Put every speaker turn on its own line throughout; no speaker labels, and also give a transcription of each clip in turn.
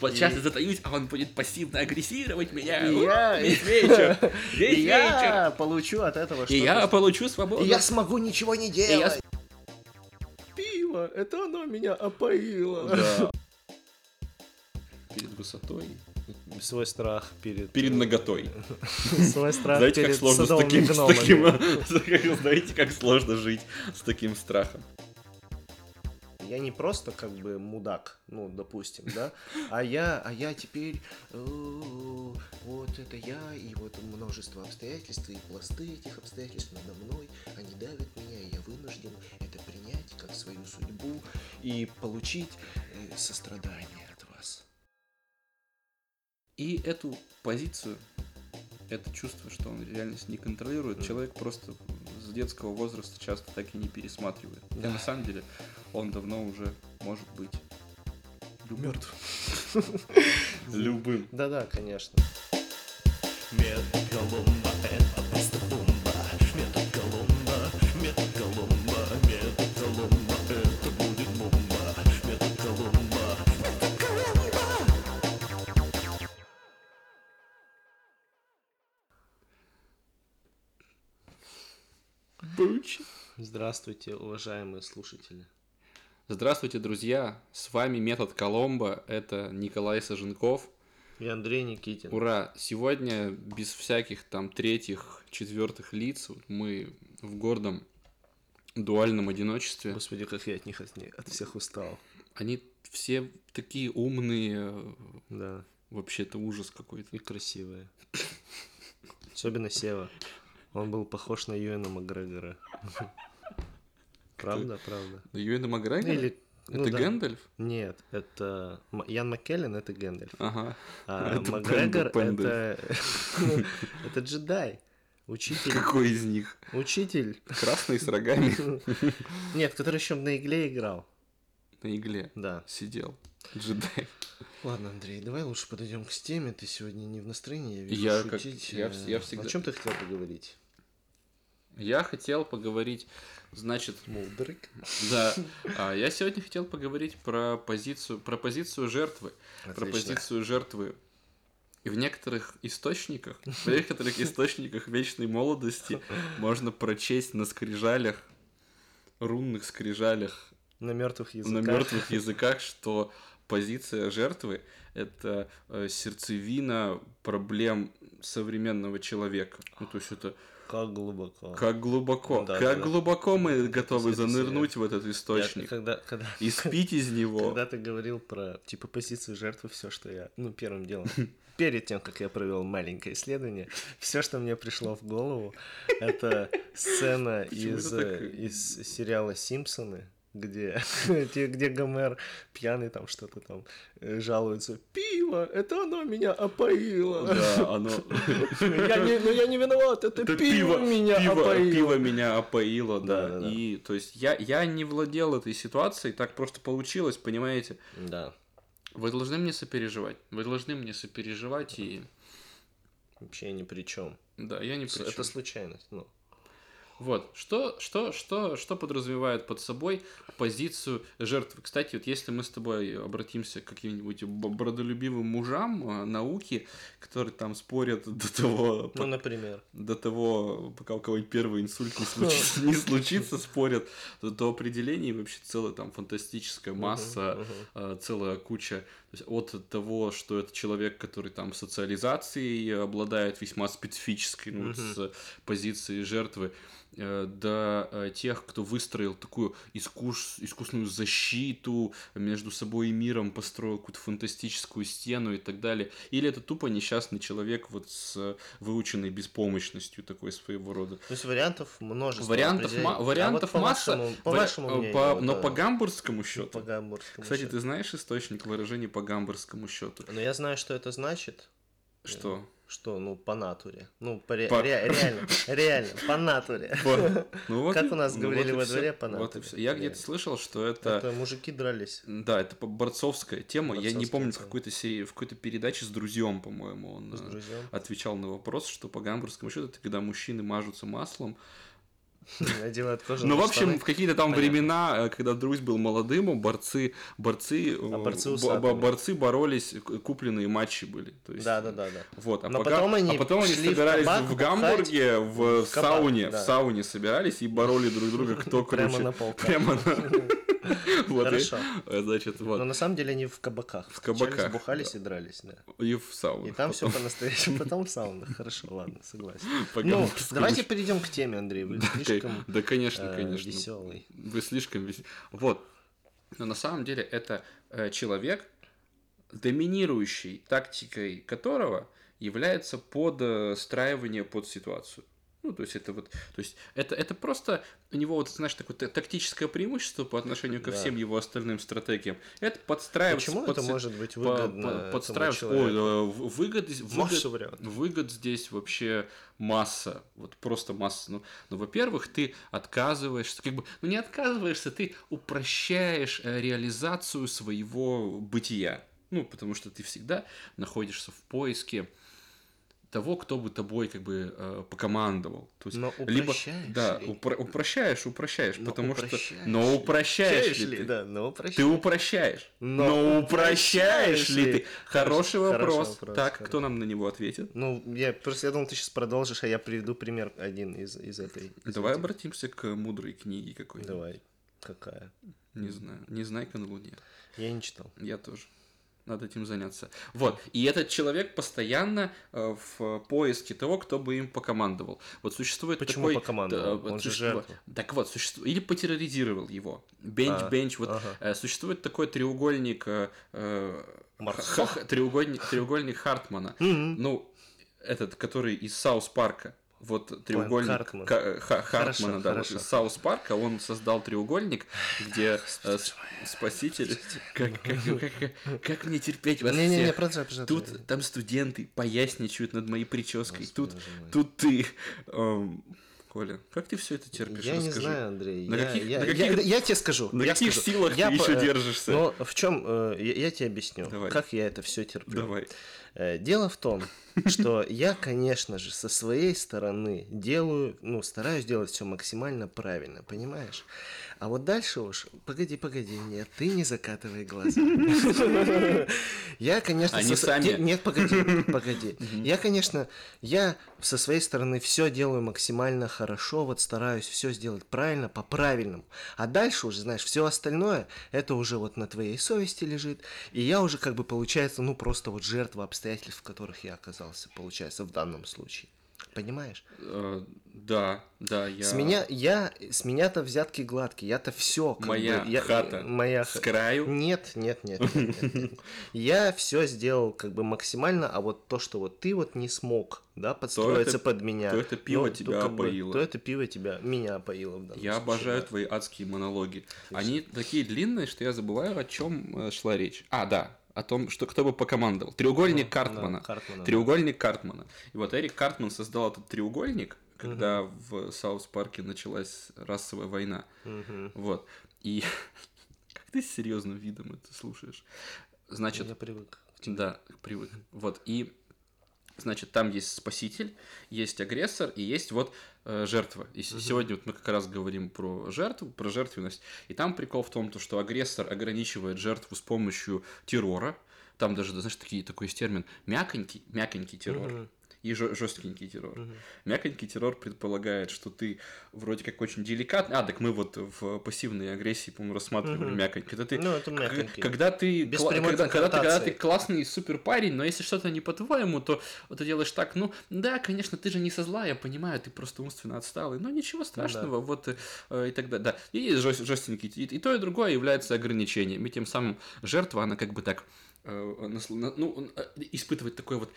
Вот сейчас я затаюсь, а он будет пассивно агрессировать меня.
И я-
Весь вечер.
И
Весь вечер.
я получу от этого
И я получу свободу.
И я смогу ничего не делать. Пиво, это оно меня опоило.
Да. Перед высотой.
Свой страх перед...
Перед наготой.
Свой страх
Знаете, как
перед
сложно с таким, с таким, знаете, как сложно жить с таким страхом.
Я не просто как бы мудак, ну, допустим, да, а я, а я теперь, э, вот это я, и вот множество обстоятельств, и пласты этих обстоятельств надо мной, они давят меня, и я вынужден это принять как свою судьбу и получить э, сострадание от вас.
И эту позицию, это чувство, что он реальность не контролирует, человек просто с детского возраста часто так и не пересматривает. И
Да.
на самом деле он давно уже может быть
Мертв.
любым.
Да-да, конечно.
Метод Колумба – это
Здравствуйте, уважаемые слушатели.
Здравствуйте, друзья! С вами Метод Коломбо, это Николай Саженков.
И Андрей Никитин.
Ура! Сегодня без всяких там третьих, четвертых лиц мы в гордом дуальном одиночестве.
Господи, как я от них от, них- от всех устал.
Они все такие умные,
Да,
вообще это ужас какой-то.
и красивые. Особенно Сева. Он был похож на Юэна Макгрегора. Правда, правда.
Да Юэна Макгрегор?
Или, ну
это
да.
Гэндальф?
Нет, это Ян Маккеллен это Гэндальф.
Ага.
А
Это
Макгрегор это это джедай. Учитель.
Какой из них?
Учитель.
Красный с рогами
Нет, который еще на игле играл.
на игле
Да.
сидел. Джедай.
Ладно, Андрей, давай лучше подойдем к теме. Ты сегодня не в настроении, я вижу,
Я как-
шутить.
я
Э,
вс- я всегда-
О чем ты хотел поговорить?
Я хотел поговорить, значит,
Мудрик.
да, а, я сегодня хотел поговорить про позицию, про позицию жертвы, про
Отлично.
позицию жертвы. И в некоторых источниках, в некоторых источниках вечной молодости можно прочесть на скрижалях, рунных скрижалях
На мертвых языках.
на мертвых языках, что позиция жертвы это э, сердцевина проблем современного человека. Ну, то есть это
Как глубоко.
как глубоко,
Да,
как
да,
глубоко мы готовы
Это
занырнуть в этот
Я-
источник
когда, когда,
и спить из него.
когда ты говорил про типа позицию жертвы, все, что я. Ну, первым делом. Перед тем, как я провел маленькое исследование, все, что мне пришло в голову, это сцена из, э, из сериала Симпсоны, где, где, где Гомер пьяный там что-то там э, жалуется. Пиво, это оно меня опоило.
Да, оно...
Я не, ну я не виноват, это,
Это
пиво, меня
пиво,
опоило.
пиво меня опоило, да.
Да, да, да.
И, то есть, я, я не владел этой ситуацией, так просто получилось, понимаете?
Да,
Вы должны мне сопереживать. Вы должны мне сопереживать, и...
вообще ни при чем.
Да, я не при
Это
чём.
случайность. Ну,
Вот, что, что, что, что подразумевает под собой позицию жертвы? Кстати, вот если мы с тобой обратимся к каким-нибудь бродолюбивым мужам э, науки, которые там спорят до того,
ну, например.
до того, пока у кого-нибудь первый инсульт не случится, не случится, спорят, то до определений вообще целая там фантастическая масса, э, целая куча, то есть от того, что это человек, который там социализацией обладает весьма специфической, ну, с позиции жертвы, до э, тех, кто выстроил такую искус, искусную защиту между собой и миром, построил какую-то фантастическую стену и так далее. Или это тупо несчастный человек вот с выученной беспомощностью такой своего рода.
То есть вариантов множество.
Вариантов, ма-
А
вариантов
вот по
масса.
Вашему, по
Вари-
вашему
э,
мнению.
по-
вот,
но
э,
по гамбургскому
по
счету.
гамбургскому
Кстати,
счету.
ты знаешь источник выражения по гамбургскому счету?
Но я знаю, что это значит.
Что?
Что, ну, по натуре. Ну, по ре-
По-
ре- реально, реально, по натуре.
По- Ну вот
Как у нас
ну
говорили
вот
во
всё.
дворе, по
Вот и
натуре.
всё. Я где-то слышал, что это...
Это мужики дрались.
Да, это борцовская тема. Я не
Борцовская
помню, в
тема.
какой-то серии, в какой-то передаче с друзьям, по-моему, он
С
э, отвечал на вопрос, что по гамбургскому счету это когда мужчины мажутся маслом
Надевают кожаные
Ну, в общем, в какие-то там
Понятно.
времена, э, когда Друзь был молодым, борцы, борцы, э,
А борцы
боролись, купленные матчи были. То есть,
Да, да, да, да.
Вот, а,
Но
пока-
потом они
а потом они
шли в
собирались
кабак
в Гамбурге, в,
в кабак,
сауне,
да.
в сауне собирались и бороли друг друга, кто круче.
Прямо на полках.
Прямо на... Вот,
Хорошо.
значит,
Но
вот,
на самом деле они в кабаках.
В кабаках,
встречались, Бухались и дрались, да.
и в сауну.
И там все по-настоящему. Потом в саунах. Хорошо, ладно, согласен. Ну, давайте перейдем к теме, Андрей. Вы слишком
Да, конечно,
э,
конечно.
веселый.
Вы слишком вес... Вот. Но на самом деле это э, человек, доминирующий тактикой которого является подстраивание под ситуацию. Ну, то есть это вот, то есть это, это просто у него вот, знаешь, такое та- тактическое преимущество по отношению ко всем его остальным стратегиям. Это подстраиваться
Почему
под
это может быть
по-
выгодно
по-
этому
подстраиваться. Ой,
человеку?
э, выгод, выгод- выгод здесь вообще масса, вот просто масса. Ну, ну во-первых, ты отказываешься, как бы, ну не отказываешься, ты упрощаешь э, реализацию своего бытия. Ну, потому что ты всегда находишься в поиске того, кто бы тобой как бы э, покомандовал. То есть,
Но
либо,
упрощаешь
да,
ли?
упро- упрощаешь, упрощаешь,
Но
потому что,
упрощаешь
но
ли?
упрощаешь ли
ли?
ты?
Да, но упрощаешь.
Ты упрощаешь.
Но
Но, упрощаешь ли ты?
Хороший
Хороший вопрос.
вопрос,
Так,
хороший.
кто нам на него ответит?
Ну, я просто я думал, ты сейчас продолжишь, а я приведу пример один из, из этой. из
Давай
этих.
обратимся к мудрой книге какой-нибудь.
Давай. Какая?
Не знаю. Незнайка на Луне.
Я не читал.
Я тоже. Надо этим заняться. Вот. И этот человек постоянно э, в поиске того, кто бы им покомандовал. Вот существует
Почему
такой...
покомандовал?
да,
Он же жертва.
Так вот, существует... Или потерроризировал его. Бенч,
А,
бенч. Вот
ага.
э, существует такой треугольник... э, э, х- треугольник, треугольник Хартмана. Ну, этот, который из Саус Парка. Вот треугольник
Хартман.
Э, Ха- Хартмана, да, вот
хорошо.
Саус Парка, он создал треугольник, где э, спаситель... Как, как, как- как мне терпеть вас
Не-не-не,
всех?
продолжай, продолжай.
Тут там студенты поясничают над моей прической.
Господи,
Тут, тут ты. эм, Коля, как ты все это терпишь?
Я не
Расскажи.
знаю, Андрей.
На
я,
каких-
я,
на
я-
каких-
я тебе скажу.
на
я
каких
скажу.
силах
Я
ты
по-
еще
э,
держишься?
Но в чем я, я тебе объясню,
Давай.
как я это все терплю.
Давай.
Э, Дело в том, что я, конечно же, со своей стороны делаю, ну, стараюсь делать все максимально правильно, понимаешь? А вот дальше уж, погоди, погоди, нет, ты не закатывай глаза. Я, конечно,
Они сами.
Нет, погоди, погоди. Я, конечно, я со своей стороны все делаю максимально хорошо, вот стараюсь все сделать правильно, по правильному. А дальше уже, знаешь, все остальное, это уже вот на твоей совести лежит. И я уже как бы, получается, ну просто вот жертва обстоятельств, в которых я оказался, получается, в данном случае. Понимаешь?
Э, Да, да, я...
С меня, я, с меня-то взятки гладкие, я-то все.
Моя
я,
хата
моя
с краю.
Нет, нет, нет, нет, нет, нет. Я все сделал как бы максимально, а вот то, что вот ты вот не смог, да, подстроиться
это-
под меня.
то это пиво
ну,
тебя
бы,
опоило.
то это пиво тебя, меня опоило в
Я
случае,
обожаю
да.
твои адские монологи. Они такие длинные, что я забываю, о чем шла речь. А, да, о том, что кто бы покомандовал. Треугольник
Ну,
Картмана.
да, Картмана, да.
треугольник Картмана. И вот Эрик Картман создал этот треугольник, когда в South Park е началась расовая война.
Мгм.
Вот. И как ты с серьезным видом это слушаешь? Значит,
Я привык.
да, привык. Вот, и, значит, там есть спаситель, есть агрессор и есть вот э, жертва. И с- сегодня вот мы как раз говорим про жертву, про жертвенность. И там прикол в том, то, что агрессор ограничивает жертву с помощью террора. Там даже, знаешь, такие, такой есть термин мяконький, мяконький террор.
Мгм.
И жесткенький террор.
Мгм.
Мяконький террор предполагает, что ты вроде как очень деликатный. А, так мы вот в пассивной агрессии, по-моему, рассматривали
Мгм.
мяконький. Это ты
Ну, это мягкий.
Когда ты,
Без
кла- когда, когда ты, когда ты классный супер парень, но если что-то не по-твоему, то вот ты делаешь так, ну да, конечно, ты же не со зла, я понимаю, ты просто умственно отсталый, но ничего страшного, вот э, э, и так далее. Да. И жест- жестенький, и, и то, и другое является ограничением. И тем самым жертва, она как бы так ну, э, испытывает такое вот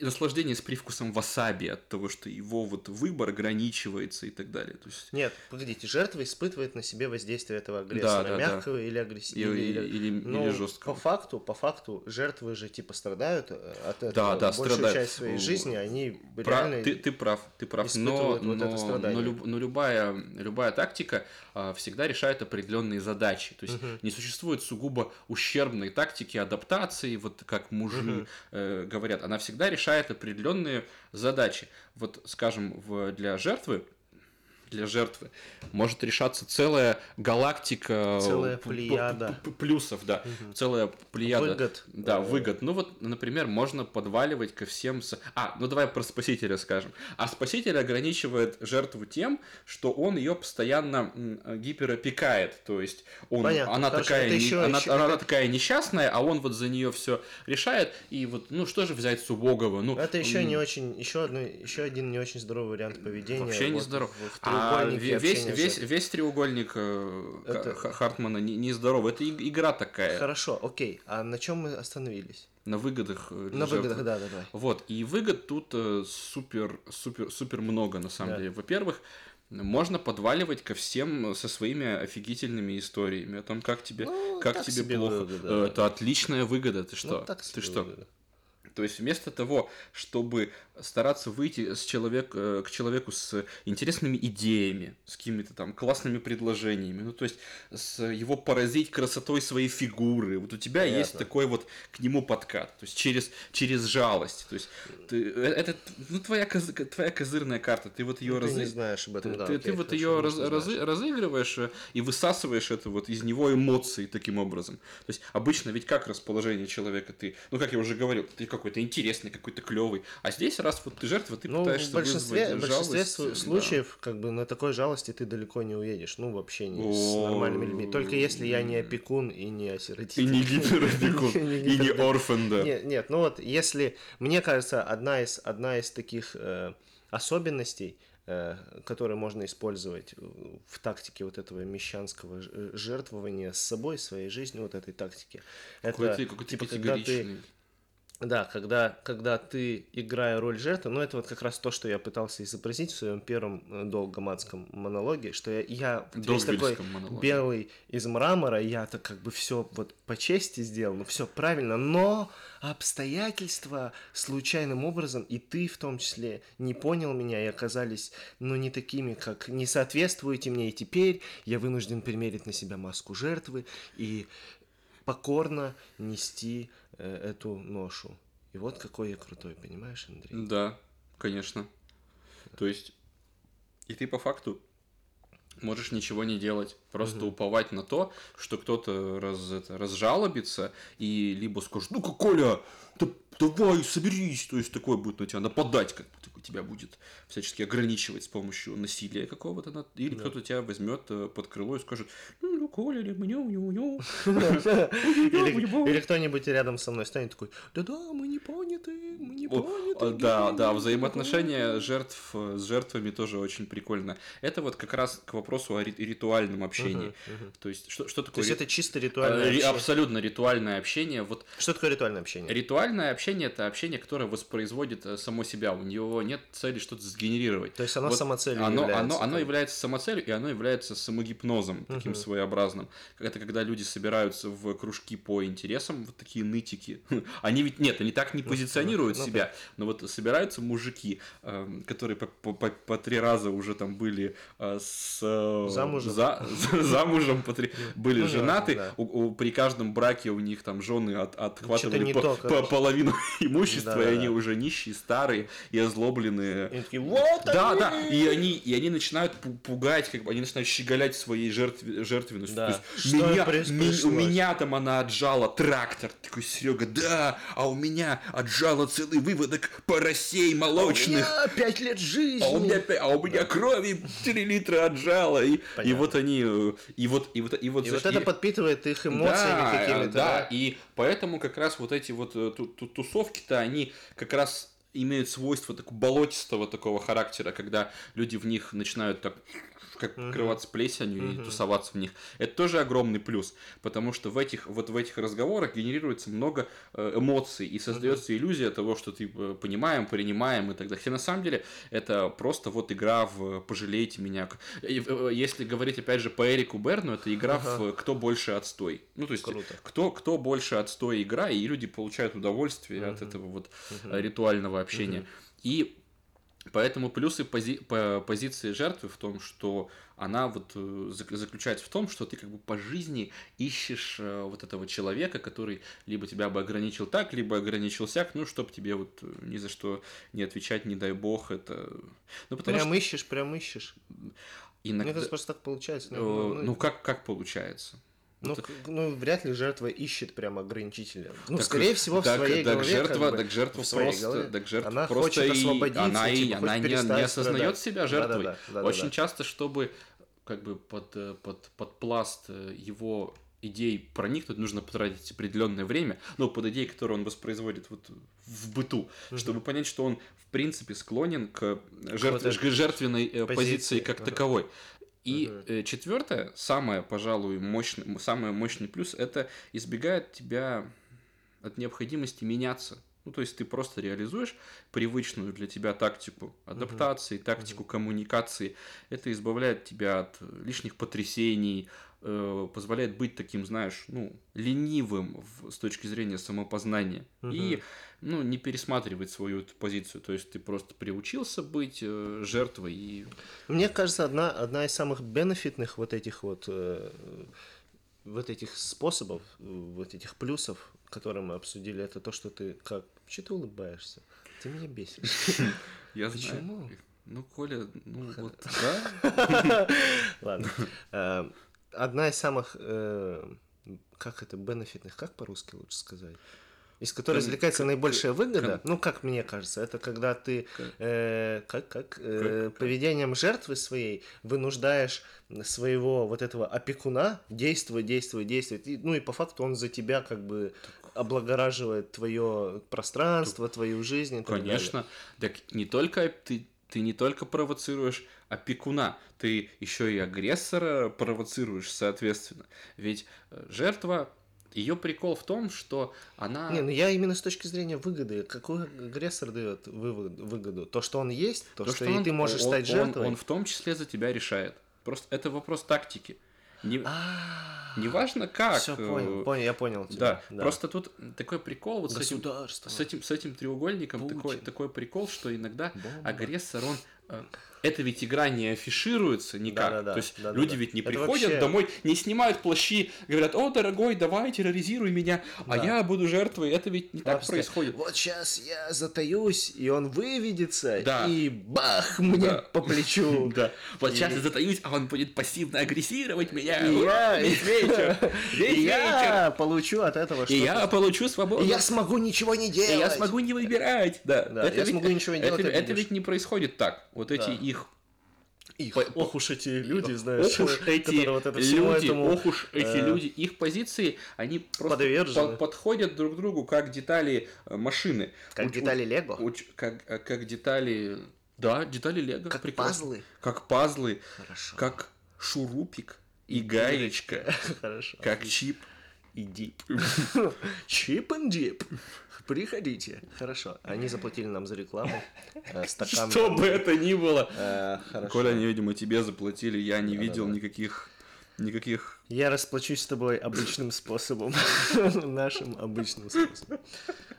наслаждение с привкусом васаби от того, что его вот выбор ограничивается и так далее. То есть
Нет, погодите, жертва испытывает на себе воздействие этого агрессора,
да, да.
мягкого или
или,
агрессивного.
или, или,
Ну,
или жесткого.
По факту, по факту, жертвы же типа страдают э, от этого.
Да, да,
Большую
страдают.
часть своей жизни они
Пра-
реально...
ты, ты прав, ты прав. Но,
вот это
но,
страдание.
но люб- но любая, любая тактика а, всегда решает определенные задачи. То есть
Мгм.
не существует сугубо ущербной тактики адаптации, вот как мужи э, говорят. Она всегда решает определенные задачи. Вот, скажем, в, для жертвы для жертвы может решаться целая галактика
Целая
п- п-
плеяда.
плюсов, да, целая плеяда
Выгод.
да,
Э,
выгод. Ну вот, например, можно подваливать ко всем... с- А, ну давай про спасителя скажем. А спаситель ограничивает жертву тем, что он ее постоянно гиперопекает. То есть он,
Понятно.
она,
Хорошо,
такая, не-
ещё-
она,
ещё
она такая несчастная, а он вот за нее все решает. И вот, ну что же взять с убогого? Ну,
Это еще не очень, еще одно, еще один не очень здоровый вариант поведения.
Вообще не
вот
здоров.
В, в
А
треугольнике
ве- весь, весь, весь треугольник э,
Это-
Ха- Хартмана не, не здоровый. Это игра такая.
Хорошо, окей. А на чем мы остановились?
На выгодах. э,
На
жертвы.
выгодах, да, да, давай.
Вот, и выгод тут э, супер, супер, супер много, на самом
Да.
деле. Во-первых, можно подваливать ко всем со своими офигительными историями о том, как тебе,
Ну,
как тебе плохо.
выгода, да.
Это отличная выгода. Ты что?
Ну, так
Ты что?
выгода.
То есть вместо того, чтобы стараться выйти с человек, э, к человеку с интересными идеями, с какими-то там классными предложениями, ну то есть с его поразить красотой своей фигуры, вот у тебя
Понятно.
есть такой вот к нему подкат, то есть через, через жалость, то есть ты- э, это ну, твоя, коз- твоя козырная карта, ты вот ее
Ну, ты не
разы-
знаешь об этом,
ты,
да.
ты- ты вот ее раз-
знаешь.
разыгрываешь э, и высасываешь это вот из него эмоции таким образом. То есть обычно ведь как расположение человека ты, ну как я уже говорил, ты какой-то интересный, какой-то клевый, а здесь раз вот ты жертва, ты
Ну,
пытаешься
в большинстве,
вызвать
в большинстве
жалость,
су-
да.
случаев, как бы на такой жалости ты далеко не уедешь. Ну, в общении с нормальными людьми. Только если я не опекун и не
И
осиротитель.
не гиперопекун,
Не
и не орфан, да.
Нет, ну вот если, мне кажется, одна из, одна из таких э, особенностей, э, которые можно использовать в тактике вот этого мещанского э, жертвования с собой, своей жизнью, вот этой тактики.
Какой
это
ты, какой
типа, когда ты. Да, когда, когда ты, играя роль жертвы, ну это вот как раз то, что я пытался изобразить в своем первом э, долгоматском монологе, что я, я весь такой
монологе.
белый из мрамора, я так как бы все вот по чести сделал, ну все правильно, но обстоятельства случайным образом, и ты в том числе не понял меня и оказались, ну, не такими, как не соответствуете мне, и теперь я вынужден примерить на себя маску жертвы и покорно нести э, эту ношу. И вот какой я крутой, понимаешь, Андрей?
Да, конечно. То есть, и ты по факту можешь ничего не делать, просто уповать на то, что кто-то раз, это, разжалобится и либо скажет, ну-ка, Коля, да давай, соберись, то есть такой будет на тебя нападать, как такой тебя будет всячески ограничивать с помощью насилия какого-то, или кто-то тебя возьмет э, под крыло и скажет, ну, ну, Коля, или мне, него,
Или, кто-нибудь рядом со мной станет такой, да-да, мы не поняты, мы не поняты.
а, Да, да, взаимоотношения жертв э, с жертвами тоже очень прикольно. Это вот как раз к вопросу о ри- ритуальном общении. То есть, что, что
То
такое
есть это чисто
э,
ритуальное
ри-
общение.
абсолютно ритуальное общение?
Что такое ритуальное общение?
ритуальное общение это общение, которое воспроизводит э, само себя. У него нет цели что-то сгенерировать.
То есть оно
Вот
самоцелью
оно,
является.
Оно, оно является самоцелью, и оно является самогипнозом, таким своеобразным. Это когда люди собираются в кружки по интересам, вот такие нытики. Они ведь, нет, они так не позиционируют
ну
себя, но вот собираются мужики, эм, которые по, по- по- по три раза уже там были э, с... э,
Замужем.
за- замужем, по три- были
Ну,
женаты,
да.
у- у- при каждом браке у них там жены от, отхватывали по- по-. Половину имущества, и
Да-да-да.
они уже нищие, старые и озлобленные.
И такие, вот
Да,
они!»
да, и они, и они начинают пу- пугать, как бы они начинают щеголять своей жертве, жертвенностью.
Да.
То есть,
Что
меня, ми- у меня там она отжала трактор. Такой Серега, да, а у меня отжала целый выводок поросей
У
молочных.
меня пять лет жизни.
А у меня, а у меня крови 3 литра отжала. И, и вот они, э, и вот, и вот, и вот,
И
знаешь,
вот это
и-
подпитывает их эмоциями
да,
какими-то.
да, и поэтому как раз вот эти вот ту- ту- тусовки-то, они как раз имеют свойство такого болотистого такого характера, когда люди в них начинают так как крываться плесенью и тусоваться в них. Это тоже огромный плюс, потому что в этих вот в этих разговорах генерируется много э, эмоций и создается иллюзия того, что ты э, понимаем, принимаем и так далее. Хотя на самом деле это просто вот игра в пожалейте меня. Э, Если говорить опять же по Эрику Берну, это игра в кто больше отстой. Ну то есть
Круто.
кто кто больше отстой игра и люди получают удовольствие от этого вот э, ритуального общения. И Поэтому плюсы пози- по позиции жертвы в том, что она вот э, зак- заключается в том, что ты как бы по жизни ищешь э, вот этого человека, который либо тебя бы ограничил так, либо ограничил сяк, ну, чтобы тебе вот э, ни за что не отвечать, не дай бог, это... Ну, потому
Прям
что
ищешь, прям ищешь.
иногда...
Мне кажется, просто так получается. Ну,
ну, как, как получается?
Ну,
это-
ну, вряд ли жертва ищет прям ограничителя. Ну,
Так,
скорее всего, в
так-
своей
так
голове.
жертва,
как бы,
так жертва
в своей
просто,
голове.
так жертва
Она
просто
хочет
и-
освободиться,
она, и,
типа,
она
хоть
не, не осознает
страдать.
себя жертвой.
Да-да-да, да-да-да.
Очень часто, чтобы как бы под, под, под пласт э, его идей проникнуть, нужно потратить определенное время, ну, под идеей, которую он воспроизводит вот в быту, чтобы понять, что он, в принципе, склонен к, жертв-
вот
к жертвенной э, позиции,
позиции,
как
ага.
таковой. И
Мгм.
э, четвертое, самое, пожалуй, мощный, самый мощный плюс, это избегает тебя от необходимости меняться. Ну, то есть ты просто реализуешь привычную для тебя тактику адаптации, тактику коммуникации. Это избавляет тебя от лишних потрясений, э, позволяет быть таким, знаешь, ну, ленивым в- с точки зрения самопознания. И, ну, не пересматривать свою эту позицию. То есть ты просто приучился быть э, жертвой и
Мне кажется, одна, одна из самых бенефитных вот этих вот э, вот этих способов, э, вот этих плюсов, которые мы обсудили, это то, что ты как... Че ты улыбаешься? Ты меня бесишь.
Я
Почему?
Ну, Коля, ну вот, да?
Ладно. Одна из самых, э, как это, бенефитных, как по-русски лучше сказать? Из которой
Кон-
извлекается
кон-
наибольшая выгода,
кон-
ну, как мне кажется, это когда ты
Кон-
э, как, как, э,
Как-
поведением жертвы своей вынуждаешь своего вот этого опекуна действовать, действовать, действовать. И, ну и по факту он за тебя как бы облагораживает твое пространство, твою жизнь. и так далее.
Конечно. Так не только ты, ты не только провоцируешь опекуна, ты еще и агрессора провоцируешь, соответственно. Ведь э, жертва, ее прикол в том, что она...
Не, ну я именно с точки зрения выгоды. Какой агрессор дает выгоду? То, что он есть, то, что, и
он-
ты можешь
он-
стать
он-
жертвой.
Он, в том числе за тебя решает. Просто это вопрос тактики. Не,
А,
неважно как.
Все
э,
понял, понял, я понял тебя.
Да, просто тут такой прикол вот с этим, с этим, с этим треугольником такой, такой прикол, что иногда
Бомба.
агрессор, он... Это ведь игра не афишируется никак.
Да-да-да,
То есть
да-да-да.
люди ведь не
Это
приходят
вообще-
домой, не снимают плащи, говорят, о, дорогой, давай, терроризируй меня, а
Да.
я буду жертвой. Это ведь не так
Просто
происходит.
Вот сейчас я затаюсь, и он выведется,
Да.
и бах мне
Да.
по плечу.
Да. Вот
И-
сейчас я затаюсь, а он будет пассивно агрессировать меня.
И я,
Весь вечер. Весь
и
вечер.
получу от этого
И я получу свободу.
И я смогу ничего не
И
делать.
я смогу не выбирать. Да,
Да, я смогу ничего не делать,
Это ведь не происходит так. Вот эти
Да.
Их По-
ох уж эти люди, знаешь,
ох уж эти
вот это
люди,
этому,
ох уж эти
э,
люди, их позиции, они просто
подвержены.
по- подходят друг к другу как детали э, машины.
Как
Уч-
детали Лего.
уч- как, э, как детали, да, детали Лего.
Как
прекрасно.
пазлы.
Как пазлы,
Хорошо.
как шурупик и гаечка,
Хорошо.
как чип и дип.
Чип and дип. Приходите. Хорошо. Они заплатили нам за рекламу. Э, Стакан.
Что бы это ни было.
Э, Хорошо.
Коля, они, видимо, тебе заплатили, я не видел никаких никаких
Я расплачусь с тобой обычным способом. Нашим обычным способом.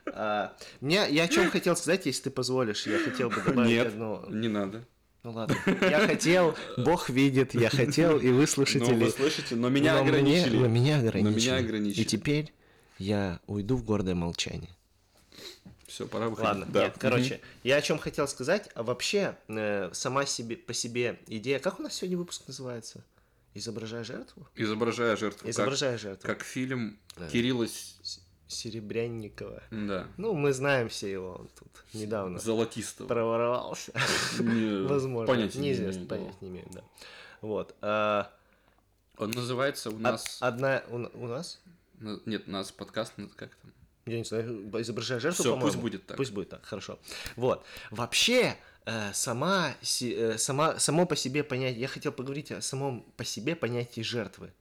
А, мне, я о чем хотел сказать, если ты позволишь, я хотел бы добавить
Нет,
одно.
не надо.
Ну ладно. Я хотел, Бог видит, я хотел, и вы
Ну,
слушатели.
вы слышите, но меня
но мне-
ограничили.
но меня ограничили.
меня ограничили.
И теперь я уйду в гордое молчание.
Все, пора выходить.
Ладно,
Да.
нет, короче, я о чем хотел сказать, а вообще э, сама себе по себе идея, как у нас сегодня выпуск называется? Изображая жертву?
Изображая жертву. как-
Изображая жертву.
Как, фильм
Да.
Кирилла...
Серебрянникова.
Да.
Ну, мы знаем все его, он тут недавно
Золотистого.
проворовался.
Не-
Возможно.
понятия не
Неизвестно,
да.
понятия не имею, да. Вот. а,
Он называется у нас...
Одна у, у нас?
на- Нет, у нас подкаст, ну, как там?
Я не знаю, изображая жертву, по-моему.
пусть будет так.
Пусть будет так, хорошо. Вот. Вообще, э, сама, си- э, сама, само по себе понятие, я хотел поговорить о самом по себе понятии жертвы.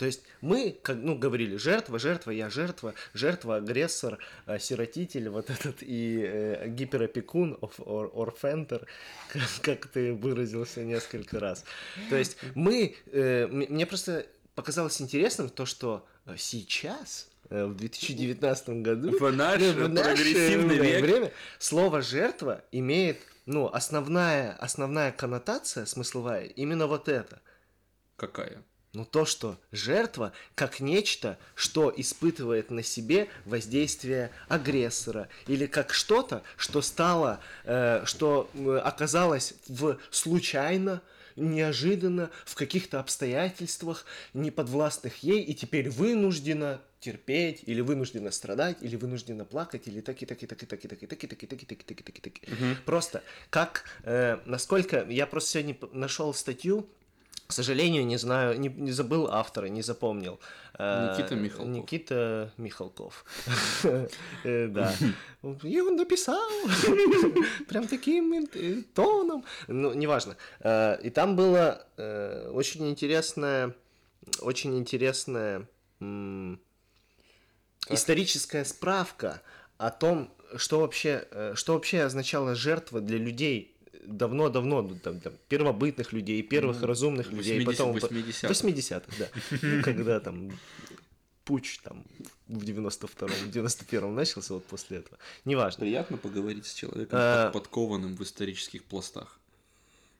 То есть мы, как, ну, говорили, жертва, жертва, я жертва, жертва, агрессор, э, сиротитель, вот этот и э, гиперопекун, орфентер, как, как ты выразился несколько раз. То есть мы, э, мне просто показалось интересным то, что э, сейчас э, в 2019 году,
В наше
в наше
прогрессивное век.
время слово жертва имеет, ну, основная, основная коннотация смысловая именно вот это.
Какая?
Ну, то, что жертва как нечто, что испытывает на себе воздействие агрессора, или как что-то, что стало, э, что э, оказалось в случайно, неожиданно, в каких-то обстоятельствах, неподвластных ей, и теперь вынуждена терпеть, или вынуждена страдать, или вынуждена плакать, или так и так и так и так и так и так и так и так и так и так и так и так. Просто как, э, насколько, я просто сегодня нашел статью, к сожалению, не знаю, не, не забыл автора, не запомнил. Э,
Никита Михалков.
Никита Михалков. Э, Да. И он написал прям таким э, тоном. Ну, неважно. И там было очень интересная, очень интересная историческая справка о том, что вообще, что вообще означала жертва для людей давно-давно, ну, там, там, первобытных людей, первых
Ну,
разумных людей,
80
потом...
80-х.
80-х, да. Ну, когда там путь там в 92-м, в 91-м начался вот после этого. Неважно.
Приятно поговорить с человеком, под- подкованным в исторических пластах.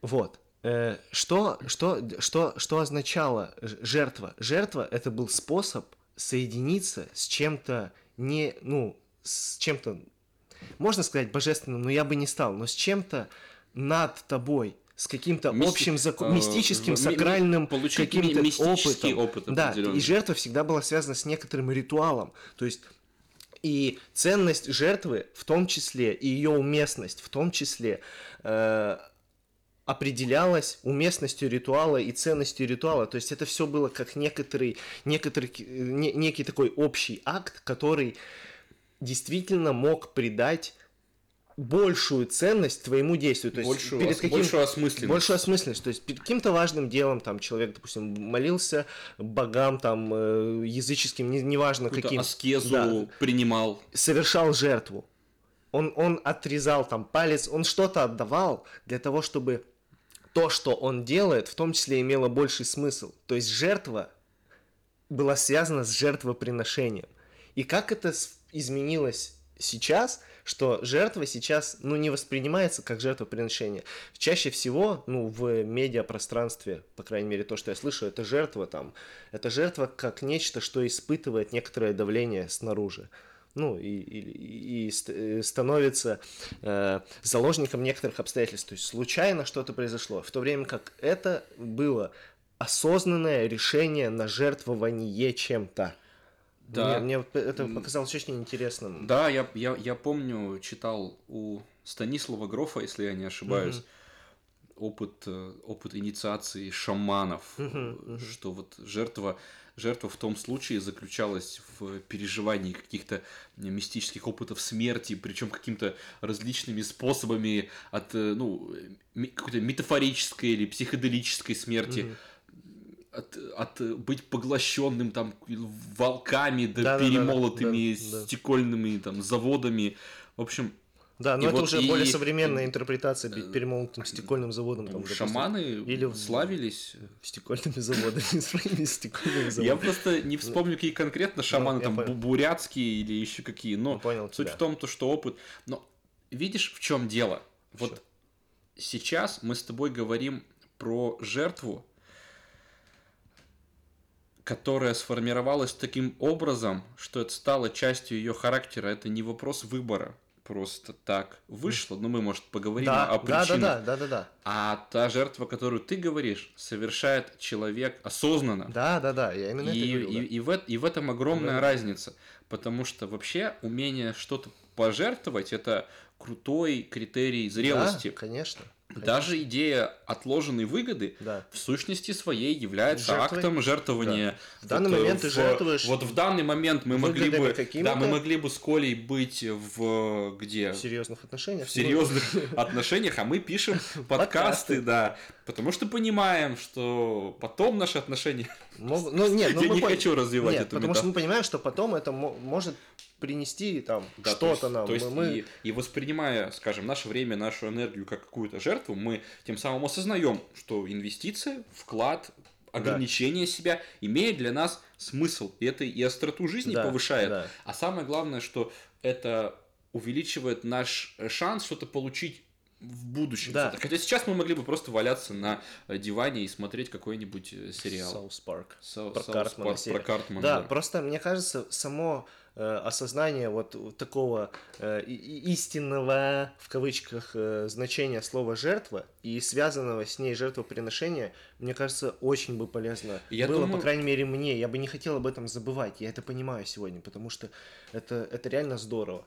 Вот. Э, Что, что, что, что означало жертва? Жертва – это был способ соединиться с чем-то не, ну, с чем-то, можно сказать, божественным, но я бы не стал, но с чем-то над тобой, с каким-то
Мисти-
общим, зако-
э,
мистическим,
ми- ми-
сакральным каким-то опытом.
опыт
да, и жертва всегда была связана с некоторым ритуалом. То есть и ценность жертвы, в том числе, и ее уместность, в том числе, э, определялась уместностью ритуала и ценностью ритуала. То есть это все было как некоторый, некоторый, э, не- некий такой общий акт, который действительно мог придать большую ценность твоему действию. То есть
Большую
перед каким...
большую осмысленность.
Большую осмысленность. То есть перед каким-то важным делом там человек, допустим, молился богам там э, языческим, не- неважно
Какую-то
каким.
аскезу
Да,
принимал.
совершал жертву. Он, он отрезал там палец, он что-то отдавал для того, чтобы то, что он делает, в том числе имело больший смысл. То есть жертва была связана с жертвоприношением. И как это изменилось сейчас, что жертва сейчас, ну, не воспринимается как жертвоприношение. Чаще всего, ну, в медиапространстве, по крайней мере, то, что я слышу, это жертва там, это жертва как нечто, что испытывает некоторое давление снаружи. Ну, и, и- и э, становится э, заложником некоторых обстоятельств. То есть случайно что-то произошло. В то время как это было осознанное решение на жертвование чем-то.
Да.
Мне, мне это показалось очень интересным.
Да, я, я, я помню, читал у Станислава Грофа, если я не ошибаюсь, опыт, э, опыт инициации шаманов, э, что вот жертва, жертва в том случае заключалась в переживании каких-то мистических опытов смерти, причем какими-то различными способами от э, ну, какой-то метафорической или психоделической смерти. От, от э, быть поглощенным там волками, да,
Да-да-да,
перемолотыми
да, да.
стекольными там заводами. В общем,
Да, но
И
это
вот
уже
и-
более современная интерпретация быть перемолотым стекольным заводом. Там,
шаманы
или
славились.
стекольными заводами, своими стекольными
Я
заводами.
просто не вспомню, какие конкретно шаманы,
я
там бурятские или еще какие, но
Я понял
суть в том, то, что опыт. Но видишь, в чем дело? Вот сейчас мы с тобой говорим про жертву, которая сформировалась таким образом, что это стало частью ее характера. Это не вопрос выбора. Просто так вышло. Но мы, может, поговорим
Да,
о
да, да,
причинах.
да, да, да, да.
А та жертва, которую ты говоришь, совершает человек осознанно.
Да, да, да, я именно это
И,
говорю.
и,
да.
и в, и в этом огромная
Да.
разница. Потому что вообще умение что-то пожертвовать это крутой критерий зрелости.
Да, конечно.
Даже идея отложенной выгоды
Да.
в сущности своей является
Жертвой.
актом жертвования.
В данный
Вот, э,
момент ты
в-
жертвуешь
Вот в данный момент мы могли бы, да, мы могли бы с Колей быть в где?
В серьезных отношениях.
в серьезных отношениях, а мы пишем подкасты, да, потому что понимаем, что потом наши отношения.
Ну, нет, ну,
Я не хочу развивать эту
потому что мы понимаем, что потом это мо- может принести там
Да, то
что-то нам.
То есть
мы...
и, и воспринимая, скажем, наше время, нашу энергию как какую-то жертву, мы тем самым осознаем, что инвестиция, вклад, ограничение себя имеет для нас смысл. И это и остроту жизни
Да,
повышает.
да.
А самое главное, что это увеличивает наш шанс что-то получить в будущем.
Да.
Хотя сейчас мы могли бы просто валяться на диване и смотреть какой-нибудь э, сериал.
South
Park.
Про Картмана
про Картмана,
Да, просто мне кажется, само осознание вот такого э, истинного, в кавычках, э, значения слова «жертва» и связанного с ней жертвоприношения, мне кажется, очень бы полезно
Я
было,
думаю-
по крайней мере, мне. Я бы не хотел об этом забывать, я это понимаю сегодня, потому что это, это реально здорово.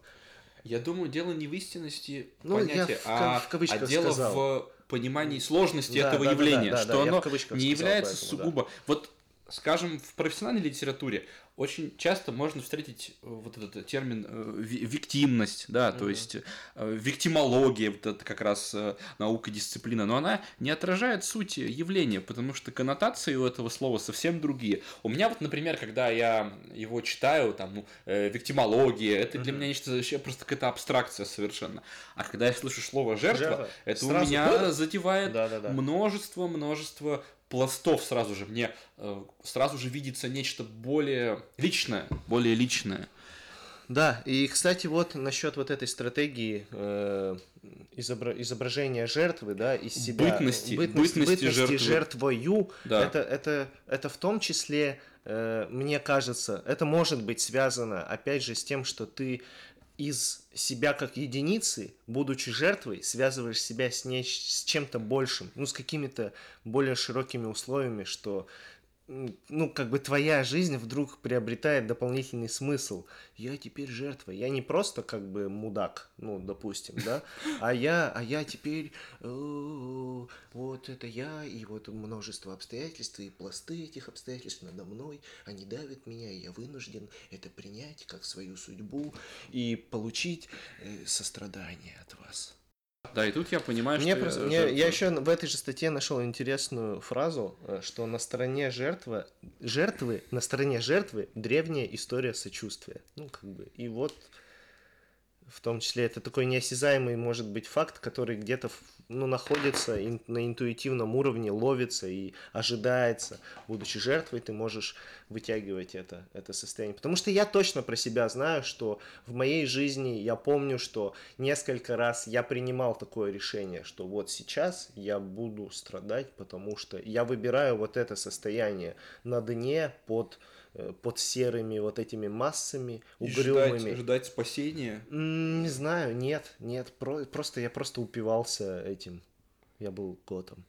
Я думаю, дело не в истинности
Ну, я
понятия,
в ка-
а,
в
а дело
сказал.
в понимании сложности
Да,
этого
да, да,
явления,
да, да,
что
да, я
оно
в
не является
поэтому, да.
сугубо... Вот, скажем, в профессиональной литературе очень часто можно встретить э, вот этот термин э, ви- виктимность, да, то
Мгм.
есть э, виктимология, вот это как раз наука, дисциплина, но она не отражает суть явления, потому что коннотации у этого слова совсем другие. У меня вот, например, когда я его читаю, там, ну, виктимология, это для
Мгм.
меня нечто вообще просто какая-то абстракция совершенно. А когда я слышу слово жертва,
Жертва.
это у
Сразу-
меня задевает
Да-да-да.
множество, множество пластов сразу же. Мне э, сразу же видится нечто более личное, более личное.
Да, и, кстати, вот насчет вот этой стратегии э, изобра- изображения жертвы, да, из себя.
Бытности-
бытность-
бытности жертвы.
жертвою.
Да.
Это, это, это в том числе, э, мне кажется, это может быть связано, опять же, с тем, что ты из себя как единицы, будучи жертвой, связываешь себя с, не, с чем-то большим, ну, с какими-то более широкими условиями, что ну, как бы твоя жизнь вдруг приобретает дополнительный смысл. Я теперь жертва. Я не просто как бы мудак, ну, допустим, да, а я, а я теперь э, вот это я, и вот множество обстоятельств, и пласты этих обстоятельств надо мной, они давят меня, и я вынужден это принять как свою судьбу и получить э, сострадание от вас.
Да, и тут я понимаю,
Мне
что
просто-
я
мне-
жертва.
я еще в этой же статье нашел интересную фразу, э, что на стороне жертвы, жертвы, на стороне жертвы древняя история сочувствия. Ну, как бы, и вот в том числе это такой неосязаемый, может быть, факт, который где-то ну, находится ин- на интуитивном уровне, ловится и ожидается. Будучи жертвой, ты можешь вытягивать это, это состояние. Потому что я точно про себя знаю, что в моей жизни я помню, что несколько раз я принимал такое решение, что вот сейчас я буду страдать, потому что я выбираю вот это состояние на дне под, под серыми вот этими массами,
И
угрюмыми.
ждать, ждать спасения.
Не знаю, нет, нет, про- просто я просто упивался этим. Я был котом.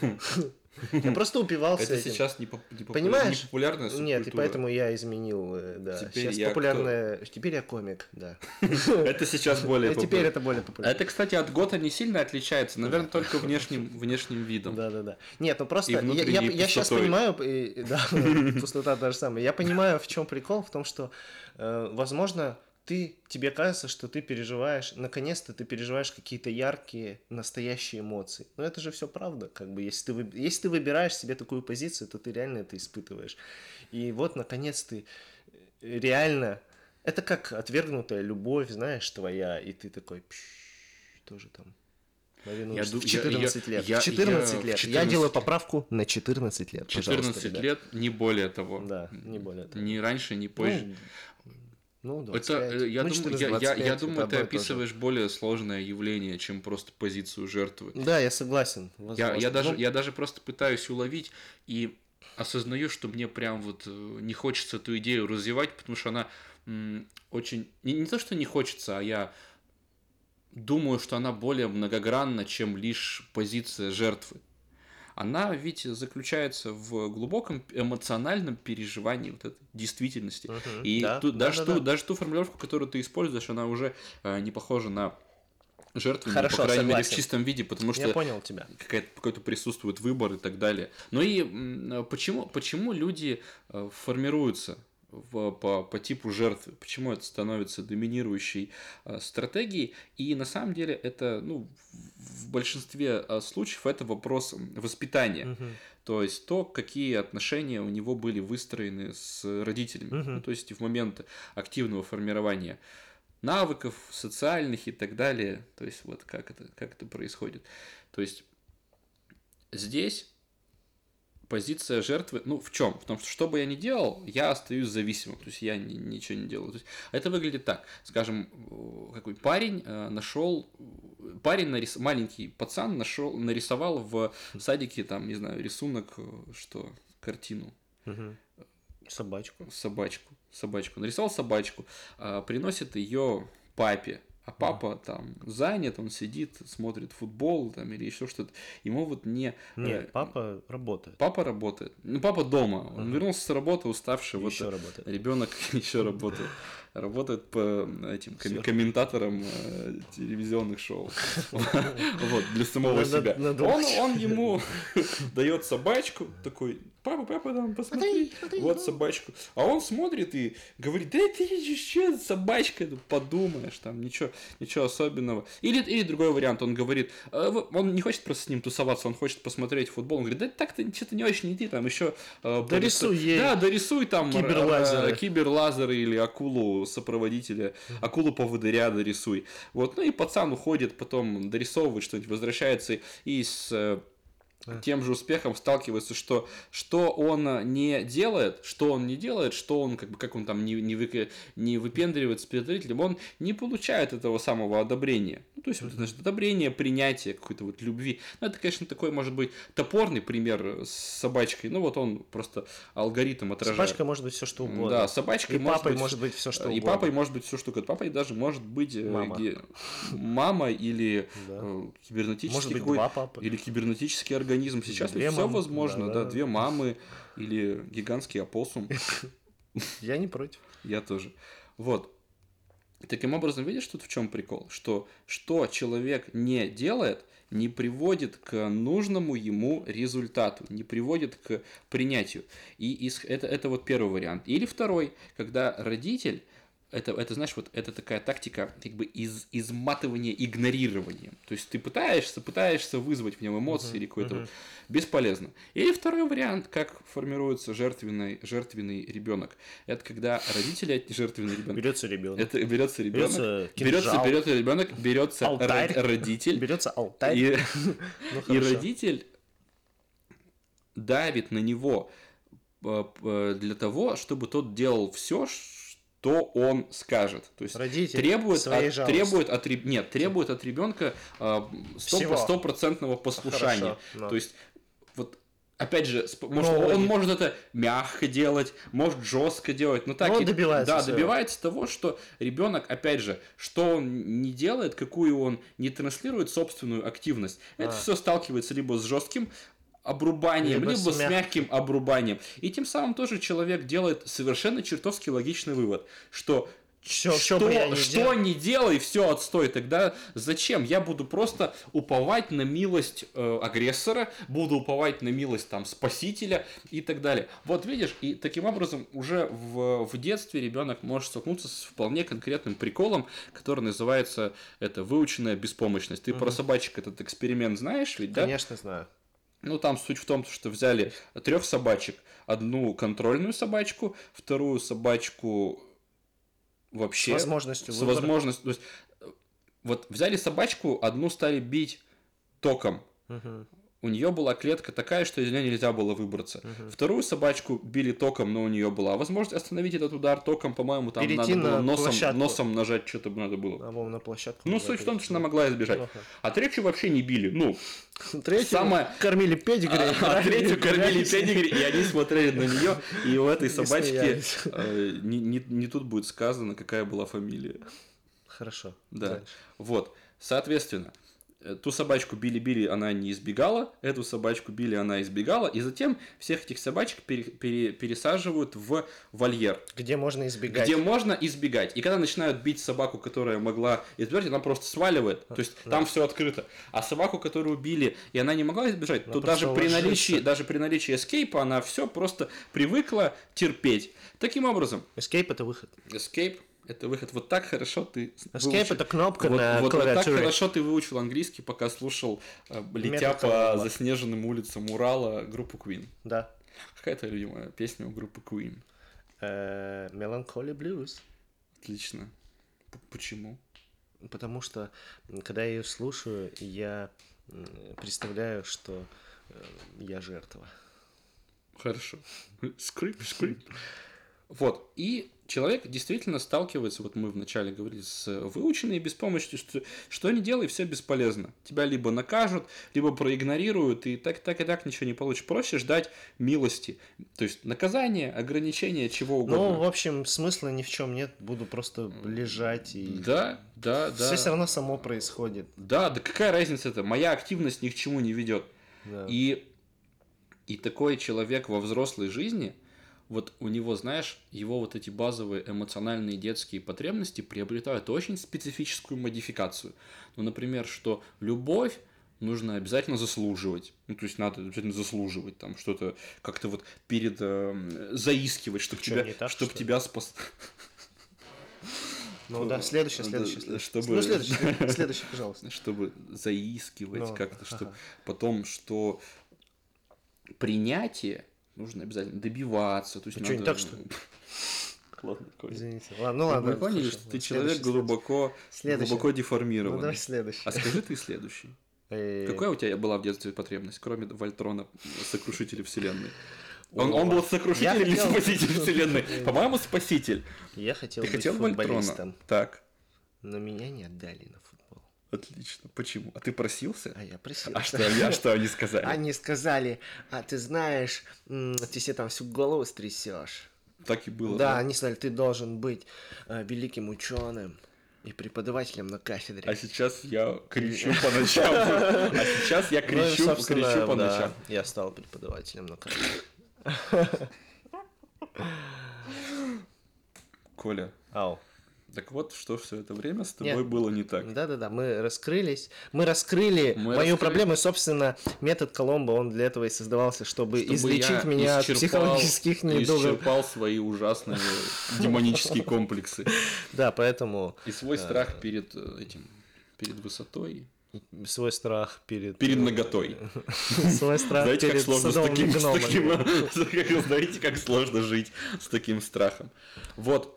Я просто упивался
Это
этим.
сейчас не, поп- не попу-
Понимаешь?
не популярная
Нет, и
субкультура.
поэтому я изменил, э, да.
Теперь
Сейчас
я
популярная... Теперь я комик, да.
Это сейчас более
Э, Теперь
популярно.
это более популярно.
Это, кстати, от гота не сильно отличается, наверное, только внешним, внешним видом.
Да, да, да. Нет, ну просто
И
я,
внутренней
я, сейчас понимаю, и- да, пустота та же самая. Я понимаю, в чем прикол, в том, что, э, возможно, ты, тебе кажется, что ты переживаешь, наконец-то ты переживаешь какие-то яркие, настоящие эмоции. Но это же все правда, как бы, если ты, если ты выбираешь себе такую позицию, то ты реально это испытываешь. И вот, наконец, ты э, реально... Это как отвергнутая любовь, знаешь, твоя, и ты такой, «Пш, тоже там Марину
Я
в
ду- я-
14
я-
лет.
я-
в 14
я
лет.
14
Я делаю поправку на 14 лет. пожалуйста,
14
ребят.
лет, не более того.
Да, не более того.
Ни раньше, ни позже.
Ну, ну,
Это,
25.
э, я,
Ну,
думаю,
14,
я, я,
25,
я
это
думаю, ты описываешь более сложное явление, чем просто позицию жертвы.
Да, я согласен.
Я,
возможно.
я, даже, я даже просто пытаюсь уловить и осознаю, что мне прям вот э, не хочется эту идею развивать, потому что она м, очень... Не, не то, что не хочется, а я думаю, что она более многогранна, чем лишь позиция жертвы. Она ведь заключается в глубоком эмоциональном переживании вот этой действительности.
мгм,
И
да,
ту-
да,
даже,
да,
ту,
да.
даже ту формулировку, которую ты используешь, она уже э, не похожа на жертву,
Хорошо,
по крайней мере, в
согласен.
чистом виде, потому что
Я понял тебя.
какая-то, какой-то присутствует выбор и так далее. Ну и м, почему, почему люди э, формируются в- по, по типу жертвы? Почему это становится доминирующей э, стратегией? И на самом деле это, ну, в- в большинстве э, случаев это вопрос воспитания.
Мгм.
То есть то, какие отношения у него были выстроены с родителями.
Мгм.
Ну, то есть в момент активного формирования навыков социальных и так далее. То есть вот как это, как это происходит. То есть здесь позиция жертвы, ну, в чем? В том, что что бы я ни делал, я остаюсь зависимым, то есть я ни- ничего не делаю. То есть это выглядит так, скажем, э, какой парень э, нашел, парень, нарис... маленький пацан нашел, нарисовал в садике, там, не знаю, рисунок, э, что, картину,
Мгм. Собачку.
собачку, собачку, нарисовал собачку, а, приносит ее папе, а папа там занят, он сидит, смотрит футбол там или еще что-то. Ему вот не... э,
Нет, папа работает.
Папа работает. Ну, папа дома. Он
Ага.
вернулся с работы, уставший. Вот
Еще работает.
ребенок еще работает. Работает по этим ком- комментаторам э, телевизионных шоу. Вот, для самого себя. он ему дает собачку, такой, папа, папа, там, посмотри, вот собачку. А он смотрит и говорит, да ты что, собачка, ну, подумаешь, там, ничего, ничего особенного. Или, или другой вариант, он говорит, «Э, вы-» он не хочет просто с ним тусоваться, он хочет посмотреть футбол. Он говорит, да так-то что-то не очень иди, там еще... э,
Дорисуй ей
Да, дорисуй там р-
киберлазеры.
э, киберлазеры или акулу сопроводителя, акулу поводыря дорисуй. Вот, ну и пацан уходит, потом дорисовывает что-нибудь, возвращается и с э, тем же успехом сталкивается, что что он э, не делает, что он не делает, что он как бы как он там не не, выка- не выпендривается перед зрителем, он не получает этого самого одобрения. Ну, то есть вот, значит одобрение, принятие какой-то вот любви. Ну это, конечно, такой может быть топорный пример с собачкой. Ну вот он просто алгоритм отражает.
Собачка может быть все что угодно.
Да, собачкой
И
может
папой
быть
может быть все что
и
угодно.
папой может быть все что угодно. Папой даже может быть э,
Мама.
ге- мама или
Да.
э, кибернетический
Может быть
какой-
два папы.
или кибернетический организм. Сейчас
Две
все
мамы.
возможно, да,
Да-да.
две мамы или гигантский опоссум.
Я не против.
Я тоже. Вот. Таким образом, видишь, тут в чем прикол? Что что человек не делает, не приводит к нужному ему результату, не приводит к принятию. И это, это вот первый вариант. Или второй, когда родитель это, это, знаешь, вот это такая тактика как бы из, изматывания игнорированием. То есть ты пытаешься, пытаешься вызвать в нем эмоции или какой-то вот- бесполезно. Или второй вариант, как формируется жертвенный, жертвенный ребенок. Это когда родители жертвенный ребенок.
Берется ребенок.
Это берется ребенок,
Берется
берется, берется ребенок, берется
Алтарь.
ро- родитель,
Берется алтарь.
и,
Ну,
и родитель давит на него э, п- для того, чтобы тот делал все, что он скажет. То есть
Родитель
требует от, требует от нет требует от ребенка
Всего.
стопроцентного послушания.
Хорошо, да.
То есть вот опять же, может,
Но-
он может это мягко делать, может жестко делать, но так
Но он
и-
добивается
да,
своего.
добивается того, что ребенок, опять же, что он не делает, какую он не транслирует собственную активность. Это
А.
все сталкивается либо с жестким обрубанием,
Либо
либо,
с
с мягким обрубанием. И тем самым тоже человек делает совершенно чертовски логичный вывод, что
Чё-
что,
я ни
что
делал.
не делай, все отстой. Тогда зачем? Я буду просто уповать на милость э, агрессора, буду уповать на милость там спасителя и так далее. Вот видишь, и таким образом уже в, в детстве ребенок может столкнуться с вполне конкретным приколом, который называется это выученная беспомощность. Ты про собачек этот эксперимент знаешь ведь, да?
Конечно, знаю.
Ну, там суть в том, что взяли трех собачек. Одну контрольную собачку, вторую собачку вообще...
С возможностью
С
выбора.
возможностью... То есть, э, вот взяли собачку, одну стали бить током.
Мгм.
У нее была клетка такая, что из нее нельзя было выбраться. Вторую собачку били током, но у нее была возможность остановить этот удар током, по-моему, там
Перейти
надо было
на
носом,
площадку.
носом нажать, что-то надо было.
А вон на площадку.
Ну, суть в том, что она могла избежать.
Плохо.
А третью вообще не били. Ну,
Третью
Самое-
кормили педигри.
а, а третью кормили педигри, и они смотрели на нее, и у этой собачки э, не, не- не тут будет сказано, какая была фамилия.
Хорошо.
Да.
дальше.
Вот. Соответственно, э, ту собачку били-били, она не избегала, эту собачку били, она избегала, и затем всех этих собачек пере- пере- пересаживают в вольер,
Где можно избегать.
где можно избегать. И когда начинают бить собаку, которая могла избежать, она просто сваливает. То есть там все открыто. А собаку, которую убили, и она не могла избежать,
Она
то даже при
ложится.
наличии, даже при наличии эскейпа она все просто привыкла терпеть. Таким образом,
Escape это выход.
escape это выход. Вот так хорошо ты
Escape
выучил-
это кнопка
вот,
на
вот- вот так
клавиатуре.
хорошо ты выучил английский, пока слушал, э, летя
Метод
по
Колумба.
заснеженным улицам Урала группу Queen.
Да.
Какая твоя любимая песня у группы Queen?
Э, Melancholy Blues.
Отлично. Почему?
Потому что, когда я ее слушаю, я представляю, что э, я жертва.
Хорошо. Скрип, скрип. Вот. И человек действительно сталкивается, вот мы вначале говорили, с выученной беспомощностью, что, что не делай, все бесполезно. Тебя либо накажут, либо проигнорируют, и так, так и так ничего не получишь. Проще ждать милости. То есть наказание, ограничение, чего угодно.
Ну, в общем, смысла ни в чем нет. Буду просто лежать и...
Да, да, да.
Все все равно само происходит.
Да, да какая разница это? Моя активность ни к чему не ведет.
Да.
И, и такой человек во взрослой жизни, вот у него, знаешь, его вот эти базовые эмоциональные детские потребности приобретают очень специфическую модификацию. Ну, например, что любовь нужно обязательно заслуживать. Ну, то есть надо обязательно заслуживать там что-то как-то вот перед э, заискивать, чтобы
Чё,
тебя,
так,
чтоб
что
тебя спас.
Ну да, следующее,
Да,
следующее, следующее.
чтобы-
Ну, следующее, след- следующее, пожалуйста.
чтобы заискивать
Ну,
как-то, чтобы потом, что принятие нужно обязательно добиваться. То есть
Ну, чё, не
надо-
так, что?
Ладно.
Извините. Ладно, ну
Мы
ладно.
поняли,
хорошо.
что ты человек глубоко, глубоко
Ну,
деформированный.
давай следующий.
а скажи ты следующий.
Э,
Какая у тебя была в детстве потребность, кроме Вольтрона, сокрушителя вселенной? Он, он был сокрушитель или
хотел-
спаситель вселенной? По-моему, спаситель.
Я хотел
Ты
быть
хотел Вольтрона?
футболистом,
Так,
но меня не отдали на футбол.
Отлично. Почему? А ты просился?
А я просил.
А что, они- а что они сказали?
Они сказали, а ты знаешь, ты себе там всю голову стрясешь.
Так и было.
Да, они сказали, ты должен быть э, великим ученым и преподавателем на кафедре.
А сейчас я кричу по ночам. А сейчас я
Ну
кричу,
собственно,
кричу по
да,
ночам.
Я стал преподавателем на кафедре.
Коля,
Ау.
Так вот, что все это время с
Нет.
тобой было не так.
Да-да-да, мы раскрылись. Мы раскрыли
Мы
мою
раскрыли.
проблему. И, собственно, метод Коломбо, он для этого и создавался, чтобы,
Чтобы
излечить меня от психологических недугов.
Исчерпал свои ужасные демонические комплексы.
Да, поэтому
И свой страх перед э, этим, перед высотой,
свой страх перед...
перед наготой.
Свой страх
Знаете, как
перед
сложно с таким, с таким- знаете, как сложно жить с таким страхом. Вот.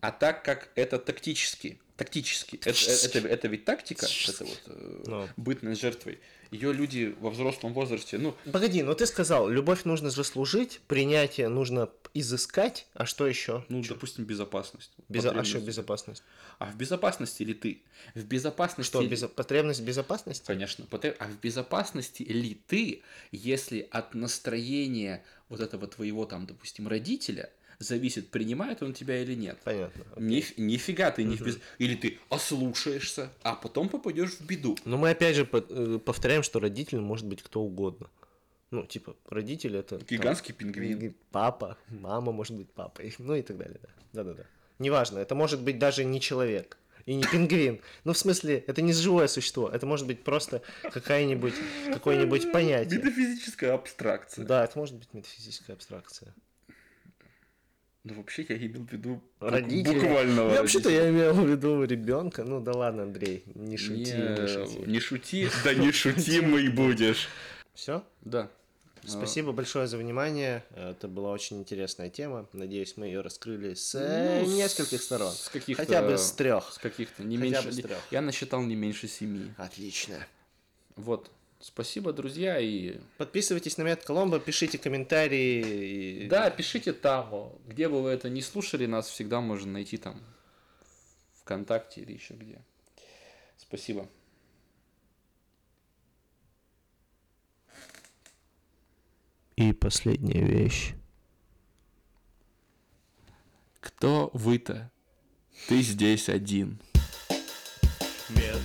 А так как это тактически, тактически, это, это, это ведь тактика, это вот э,
Ну.
бытность жертвой. Ее люди во взрослом возрасте, ну,
Погоди, ну ты сказал, любовь нужно заслужить, принятие нужно изыскать, а что еще?
ну, допустим, безопасность.
Безо... А что безопасность?
А в безопасности ли ты? В безопасности
Что, безо- потребность безопасности?
Конечно. потр- А в безопасности ли ты, если от настроения вот этого твоего там, допустим, родителя зависит, принимает он тебя или нет?
Понятно.
Ниф- нифига ты не в без... Или ты ослушаешься, а потом попадешь в беду.
Но мы опять же э, повторяем, что родитель может быть кто угодно. Ну, типа, родитель это... там,
Гигантский пингвин.
Пингвин, Папа, мама может быть папой, ну и так далее, да. Да-да-да. Неважно, это может быть даже не человек и не пингвин. Ну, в смысле, это не живое существо, это может быть просто какая-нибудь, какое-нибудь понятие.
Метафизическая абстракция.
Да, это может быть метафизическая абстракция.
Ну, вообще, я имел в виду
Родители.
буквального
Я вообще-то я имел в виду ребенка. Ну да ладно, Андрей, не шути, не,
Не,
шути.
не шути, да не шутимый будешь.
Все?
Да.
Спасибо большое за внимание. Это была очень интересная тема. Надеюсь, мы ее раскрыли с
Ну,
нескольких сторон.
с каких-то-
Хотя бы с трех.
С каких-то не
Хотя
меньше.
бы с трёх.
Я насчитал не меньше семи.
Отлично.
Вот. Спасибо, друзья, и
Подписывайтесь на Мед Коломбо, пишите комментарии. и-
Да, пишите там, где бы вы это не слушали, нас всегда можно найти там ВКонтакте или еще где. Спасибо.
И последняя вещь.
Кто вы-то? Ты здесь один.
Мед